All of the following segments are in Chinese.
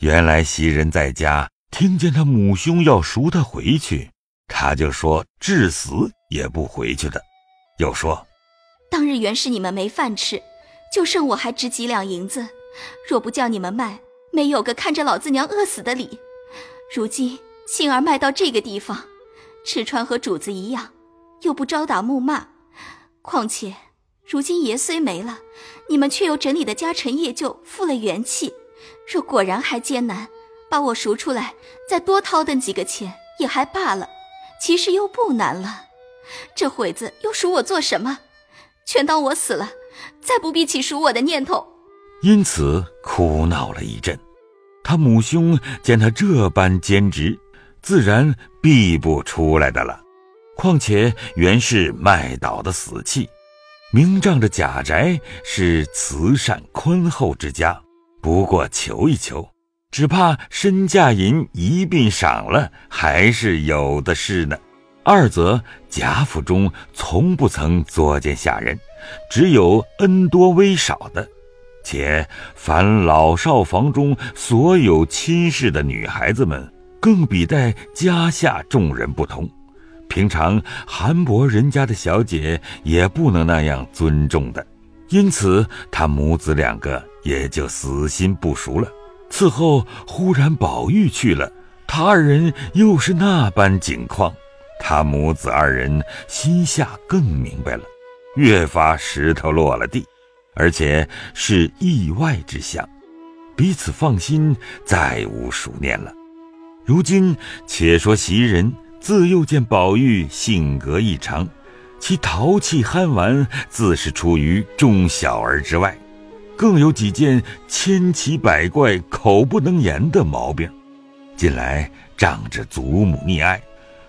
原来袭人在家听见他母兄要赎他回去，他就说至死也不回去的。又说，当日原是你们没饭吃，就剩我还值几两银子，若不叫你们卖，没有个看着老子娘饿死的理。如今杏儿卖到这个地方，吃穿和主子一样，又不招打暮骂。况且如今爷虽没了，你们却又整理的家陈业就复了元气。若果然还艰难，把我赎出来，再多掏顿几个钱也还罢了。其实又不难了，这会子又赎我做什么？全当我死了，再不必起赎我的念头。因此哭闹了一阵。他母兄见他这般坚持，自然避不出来的了。况且原是卖岛的死气，明仗着贾宅是慈善宽厚之家。不过求一求，只怕身价银一并赏了，还是有的是呢。二则贾府中从不曾作践下人，只有恩多威少的，且凡老少房中所有亲事的女孩子们，更比待家下众人不同。平常韩伯人家的小姐也不能那样尊重的，因此他母子两个。也就死心不赎了。此后忽然宝玉去了，他二人又是那般景况，他母子二人心下更明白了，越发石头落了地，而且是意外之想，彼此放心，再无熟念了。如今且说袭人自幼见宝玉性格异常，其淘气憨玩，自是出于众小儿之外。更有几件千奇百怪、口不能言的毛病，近来仗着祖母溺爱，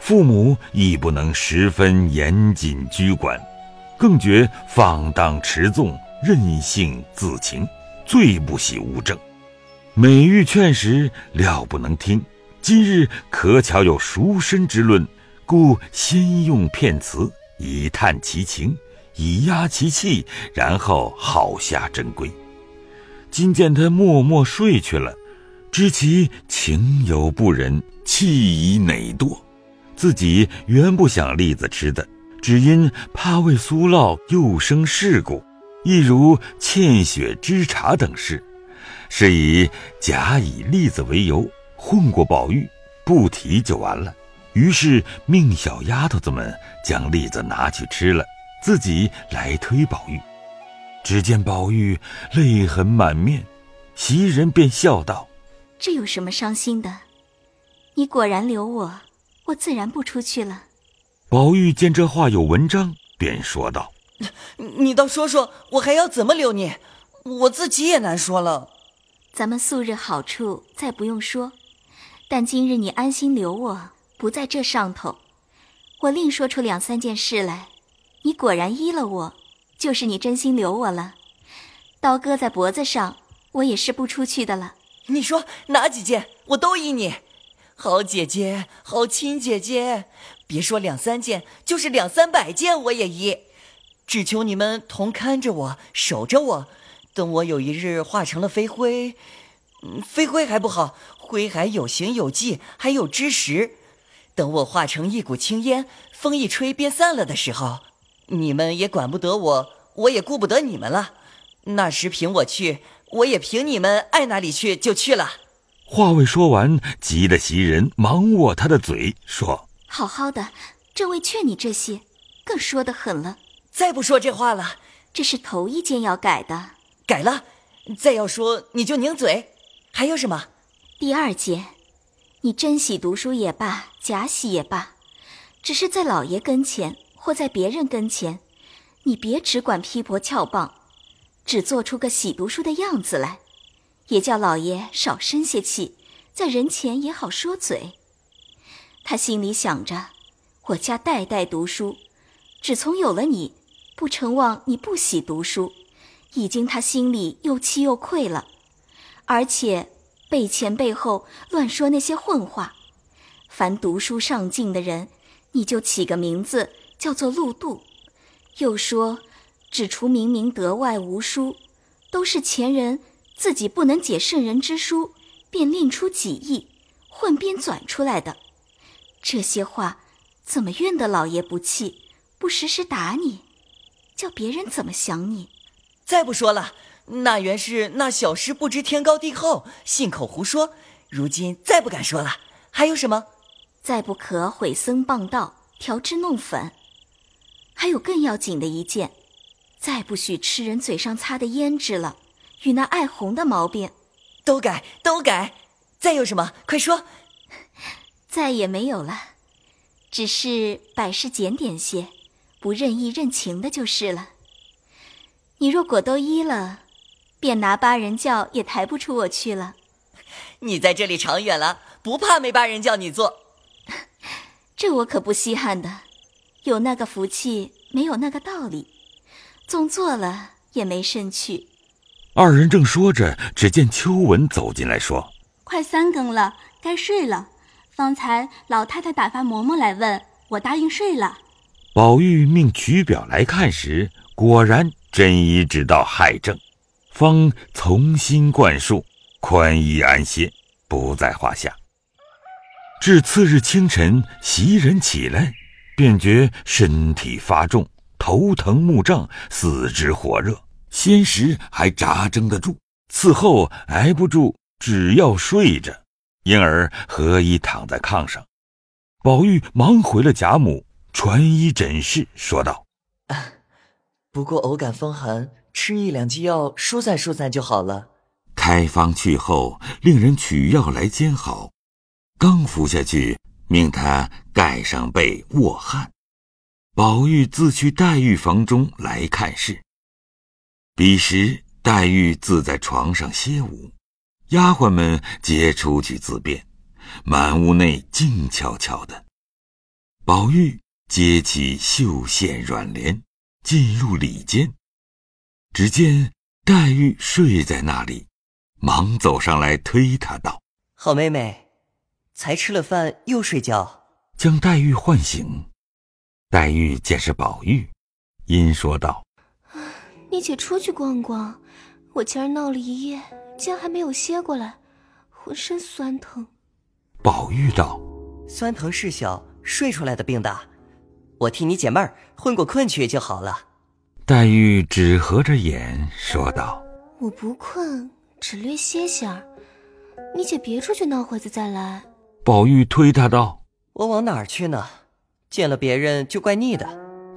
父母亦不能十分严谨拘管，更觉放荡持纵、任性自情，最不喜无正。每欲劝时，料不能听。今日可巧有赎身之论，故先用片词以探其情。以压其气，然后好下真规。今见他默默睡去了，知其情有不忍，气已馁惰。自己原不想栗子吃的，只因怕为苏烙又生事故，亦如欠血之茶等事，是以假以栗子为由混过宝玉，不提就完了。于是命小丫头子们将栗子拿去吃了。自己来推宝玉，只见宝玉泪痕满面，袭人便笑道：“这有什么伤心的？你果然留我，我自然不出去了。”宝玉见这话有文章，便说道：“你倒说说，我还要怎么留你？我自己也难说了。咱们素日好处再不用说，但今日你安心留我，不在这上头，我另说出两三件事来。”你果然依了我，就是你真心留我了。刀割在脖子上，我也是不出去的了。你说哪几件，我都依你。好姐姐，好亲姐姐，别说两三件，就是两三百件我也依。只求你们同看着我，守着我。等我有一日化成了飞灰，飞灰还不好，灰还有形有迹，还有知识。等我化成一股青烟，风一吹便散了的时候。你们也管不得我，我也顾不得你们了。那时凭我去，我也凭你们爱哪里去就去了。话未说完，急得袭人忙握他的嘴说：“好好的，这位劝你这些，更说得狠了。再不说这话了，这是头一件要改的。改了，再要说你就拧嘴。还有什么？第二件，你真喜读书也罢，假喜也罢，只是在老爷跟前。”或在别人跟前，你别只管批驳翘棒，只做出个喜读书的样子来，也叫老爷少生些气，在人前也好说嘴。他心里想着，我家代代读书，只从有了你，不成望你不喜读书，已经他心里又气又愧了，而且背前背后乱说那些混话。凡读书上进的人，你就起个名字。叫做陆渡，又说，只除明明德外无书，都是前人自己不能解圣人之书，便另出己意，混编纂出来的。这些话怎么怨得老爷不气，不时时打你，叫别人怎么想你？再不说了，那原是那小师不知天高地厚，信口胡说。如今再不敢说了。还有什么？再不可毁僧谤道，调脂弄粉。还有更要紧的一件，再不许吃人嘴上擦的胭脂了，与那爱红的毛病，都改都改。再有什么？快说。再也没有了，只是百事检点些，不任意任情的就是了。你若果都依了，便拿八人轿也抬不出我去了。你在这里长远了，不怕没八人轿你坐。这我可不稀罕的，有那个福气，没有那个道理。纵做了也没甚趣。二人正说着，只见秋文走进来说：“快三更了，该睡了。”方才老太太打发嬷嬷来问我，答应睡了。宝玉命取表来看时，果然真医知道害症，方从新灌输，宽衣安歇，不在话下。至次日清晨，袭人起来，便觉身体发重，头疼目胀，四肢火热。先时还扎睁得住，此后挨不住，只要睡着。因而何以躺在炕上，宝玉忙回了贾母，传医诊室，说道：“不过偶感风寒，吃一两剂药疏散疏散就好了。”开方去后，令人取药来煎好，刚服下去，命他盖上被卧汗。宝玉自去黛玉房中来看事。彼时黛玉自在床上歇舞。丫鬟们皆出去自便，满屋内静悄悄的。宝玉揭起绣线软帘，进入里间，只见黛玉睡在那里，忙走上来推她道：“好妹妹，才吃了饭又睡觉。”将黛玉唤醒。黛玉见是宝玉，因说道：“你且出去逛逛，我今儿闹了一夜。”竟还没有歇过来，浑身酸疼。宝玉道：“酸疼事小，睡出来的病大。我替你解闷儿，混过困去就好了。”黛玉只合着眼说道：“我不困，只略歇歇儿。你且别出去闹会子再来。”宝玉推他道：“我往哪儿去呢？见了别人就怪腻的。”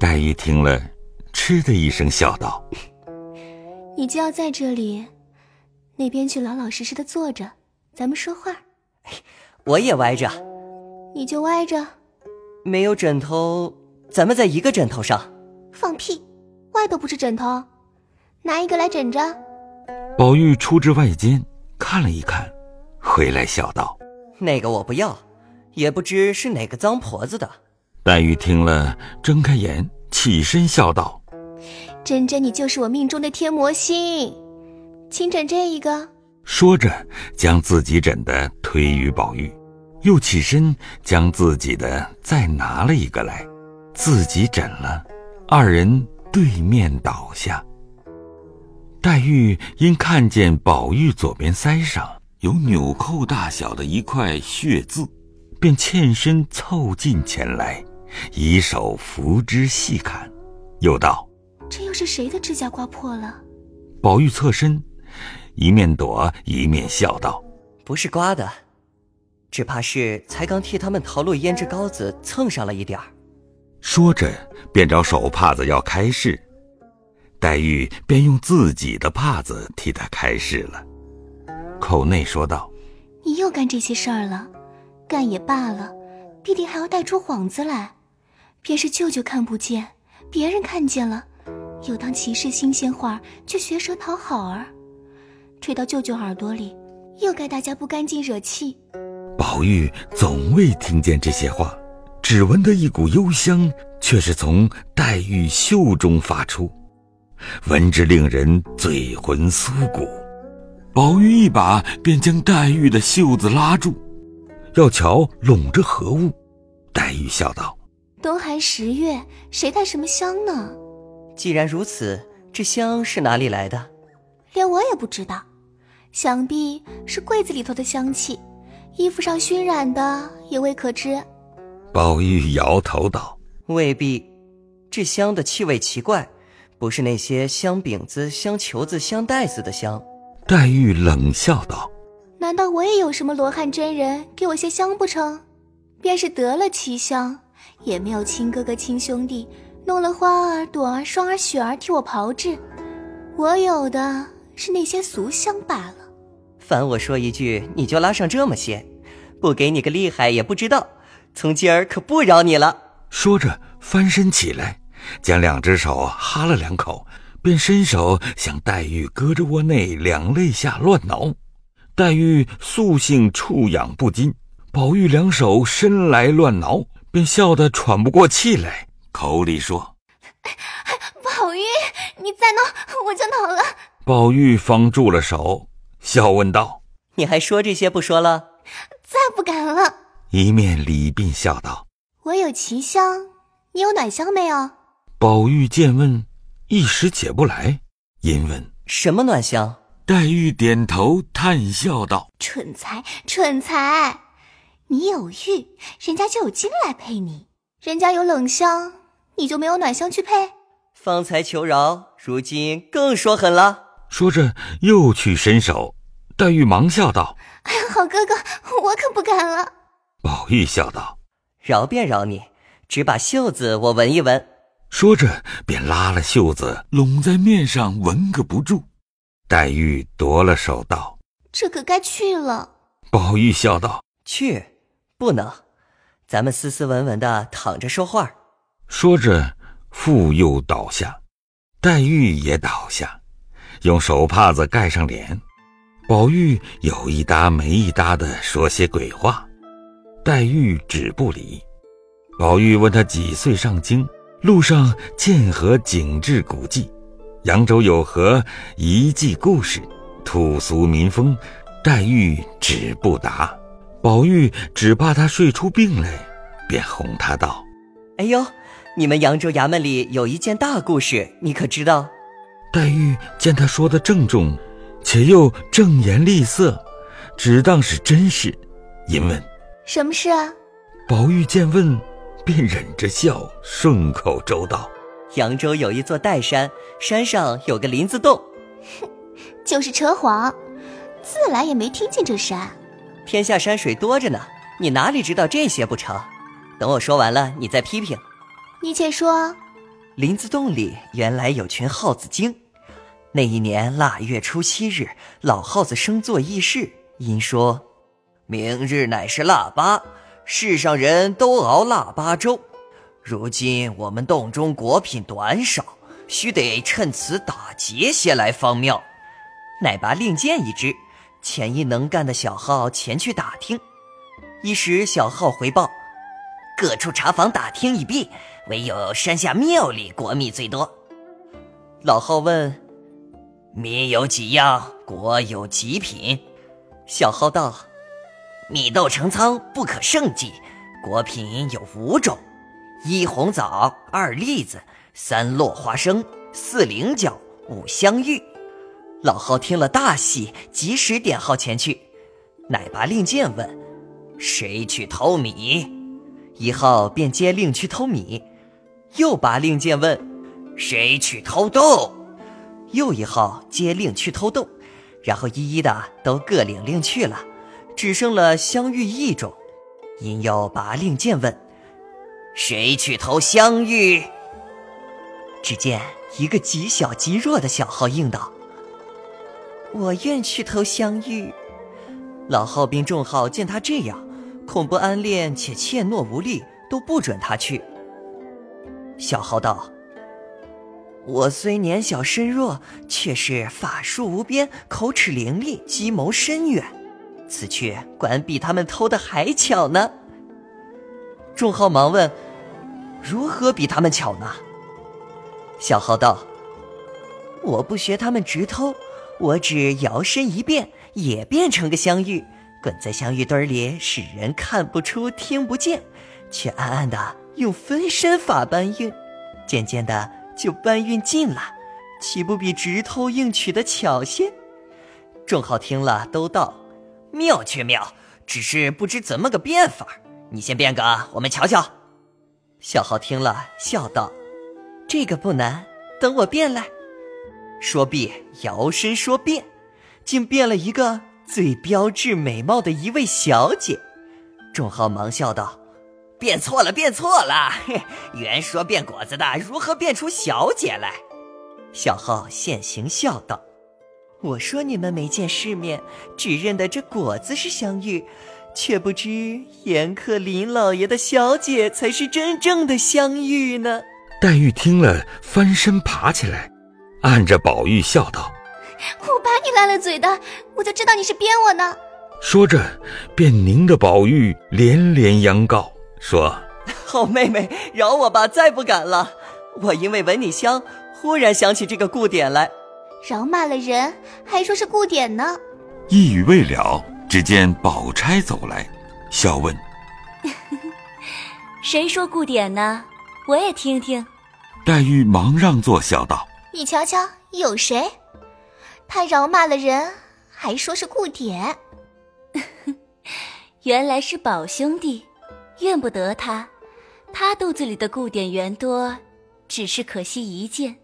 黛玉听了，嗤的一声笑道：“你就要在这里。”那边去老老实实的坐着，咱们说话。我也歪着，你就歪着。没有枕头，咱们在一个枕头上。放屁，歪都不是枕头，拿一个来枕着。宝玉出至外间看了一看，回来笑道：“那个我不要，也不知是哪个脏婆子的。”黛玉听了，睁开眼，起身笑道：“真真，你就是我命中的天魔星。”请枕这一个，说着将自己枕的推于宝玉，又起身将自己的再拿了一个来，自己枕了，二人对面倒下。黛玉因看见宝玉左边腮上有纽扣大小的一块血渍，便欠身凑近前来，以手扶之细看，又道：“这又是谁的指甲刮破了？”宝玉侧身。一面躲一面笑道：“不是刮的，只怕是才刚替他们淘落胭脂膏子蹭上了一点儿。”说着，便找手帕子要开拭。黛玉便用自己的帕子替他开拭了，口内说道：“你又干这些事儿了，干也罢了，必定还要带出幌子来。便是舅舅看不见，别人看见了，又当歧视新鲜话，去学舌讨好儿。”吹到舅舅耳朵里，又该大家不干净惹气。宝玉总未听见这些话，只闻得一股幽香，却是从黛玉袖中发出，闻之令人醉魂酥骨。宝玉一把便将黛玉的袖子拉住，要瞧拢着何物。黛玉笑道：“冬寒十月，谁带什么香呢？既然如此，这香是哪里来的？”连我也不知道，想必是柜子里头的香气，衣服上熏染的也未可知。宝玉摇头道：“未必，这香的气味奇怪，不是那些香饼子、香球子、香袋子的香。”黛玉冷笑道：“难道我也有什么罗汉真人给我些香不成？便是得了奇香，也没有亲哥哥亲兄弟弄了花儿朵儿霜儿雪儿替我炮制，我有的是那些俗香罢了。凡我说一句，你就拉上这么些，不给你个厉害也不知道。从今儿可不饶你了。”说着翻身起来，将两只手哈了两口。便伸手向黛玉胳肢窝内两肋下乱挠，黛玉素性触痒不禁，宝玉两手伸来乱挠，便笑得喘不过气来，口里说：“宝玉，你再挠我就挠了。”宝玉方住了手，笑问道：“你还说这些不说了？再不敢了。”一面礼并笑道：“我有奇香，你有暖香没有？”宝玉见问。一时解不来，因问什么暖香？黛玉点头叹笑道：“蠢材，蠢材！你有玉，人家就有金来配你；人家有冷香，你就没有暖香去配。方才求饶，如今更说狠了。”说着又去伸手，黛玉忙笑道：“哎呀，好哥哥，我可不敢了。”宝玉笑道：“饶便饶你，只把袖子我闻一闻。”说着，便拉了袖子拢在面上，纹个不住。黛玉夺了手道：“这可该去了。”宝玉笑道：“去，不能，咱们斯斯文文的躺着说话。”说着，复又倒下。黛玉也倒下，用手帕子盖上脸。宝玉有一搭没一搭的说些鬼话，黛玉只不理。宝玉问他几岁上京。路上见何景致古迹，扬州有何遗迹故事，土俗民风，黛玉只不答。宝玉只怕他睡出病来，便哄他道：“哎呦，你们扬州衙门里有一件大故事，你可知道？”黛玉见他说的郑重，且又正言厉色，只当是真事，因问：“什么事啊？”宝玉见问。便忍着笑，顺口周道：“扬州有一座岱山，山上有个林子洞。”哼，就是扯谎，自来也没听见这山。天下山水多着呢，你哪里知道这些不成？等我说完了，你再批评。你且说。林子洞里原来有群耗子精，那一年腊月初七日，老耗子生作议事，因说：“明日乃是腊八。”世上人都熬腊八粥，如今我们洞中果品短少，须得趁此打劫些来方妙。乃拔令箭一支，遣一能干的小号前去打听。一时小号回报，各处茶房打听已毕，唯有山下庙里果米最多。老号问：“米有几样？果有几品？”小号道。米豆成仓，不可胜计。果品有五种：一红枣，二栗子，三落花生，四菱角，五香芋。老号听了大喜，及时点号前去。乃拔令箭问：“谁去偷米？”一号便接令去偷米。又拔令箭问：“谁去偷豆？”又一号接令去偷豆，然后一一的都各领令去了。只剩了香玉一种，因又拔令箭问：“谁去偷香玉？”只见一个极小极弱的小号应道：“我愿去偷香玉。”老号兵众号见他这样，恐不安恋且怯懦无力，都不准他去。小号道：“我虽年小身弱，却是法术无边，口齿伶俐，计谋深远。”此去管比他们偷的还巧呢。众号忙问：“如何比他们巧呢？”小号道：“我不学他们直偷，我只摇身一变，也变成个香玉，滚在香玉堆里，使人看不出、听不见，却暗暗的用分身法搬运，渐渐的就搬运尽了，岂不比直偷硬取的巧些？”众号听了都道：“妙却妙，只是不知怎么个变法。你先变个，我们瞧瞧。”小号听了笑道：“这个不难，等我变来。”说毕，摇身说变，竟变了一个最标致美貌的一位小姐。众号忙笑道：“变错了，变错了！原说变果子的，如何变出小姐来？”小号现形笑道：“我说你们没见世面，只认得这果子是香玉，却不知严克林老爷的小姐才是真正的香玉呢。”黛玉听了，翻身爬起来，按着宝玉笑道：“我把你烂了嘴的，我就知道你是编我呢。”说着，便拧着宝玉连连央告，说：“好妹妹，饶我吧，再不敢了。我因为闻你香。”忽然想起这个故典来，饶骂了人，还说是顾典呢。一语未了，只见宝钗走来，笑问：“ 谁说顾典呢？我也听听。”黛玉忙让座，笑道：“你瞧瞧，有谁？他饶骂了人，还说是顾典。原来是宝兄弟，怨不得他。他肚子里的顾典原多，只是可惜一件。”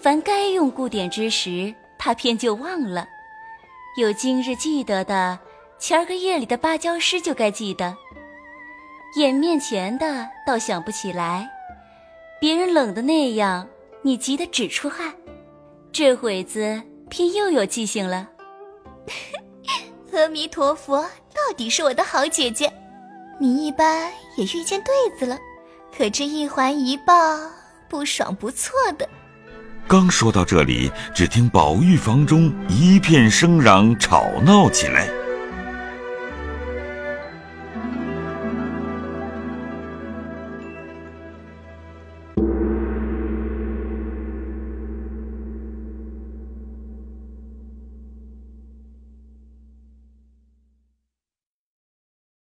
凡该用故典之时，他偏就忘了；有今日记得的，前儿个夜里的芭蕉诗就该记得。眼面前的倒想不起来，别人冷的那样，你急得直出汗。这会子偏又有记性了。阿弥陀佛，到底是我的好姐姐。你一般也遇见对子了，可这一环一抱，不爽不错的。刚说到这里，只听宝玉房中一片声嚷，吵闹起来。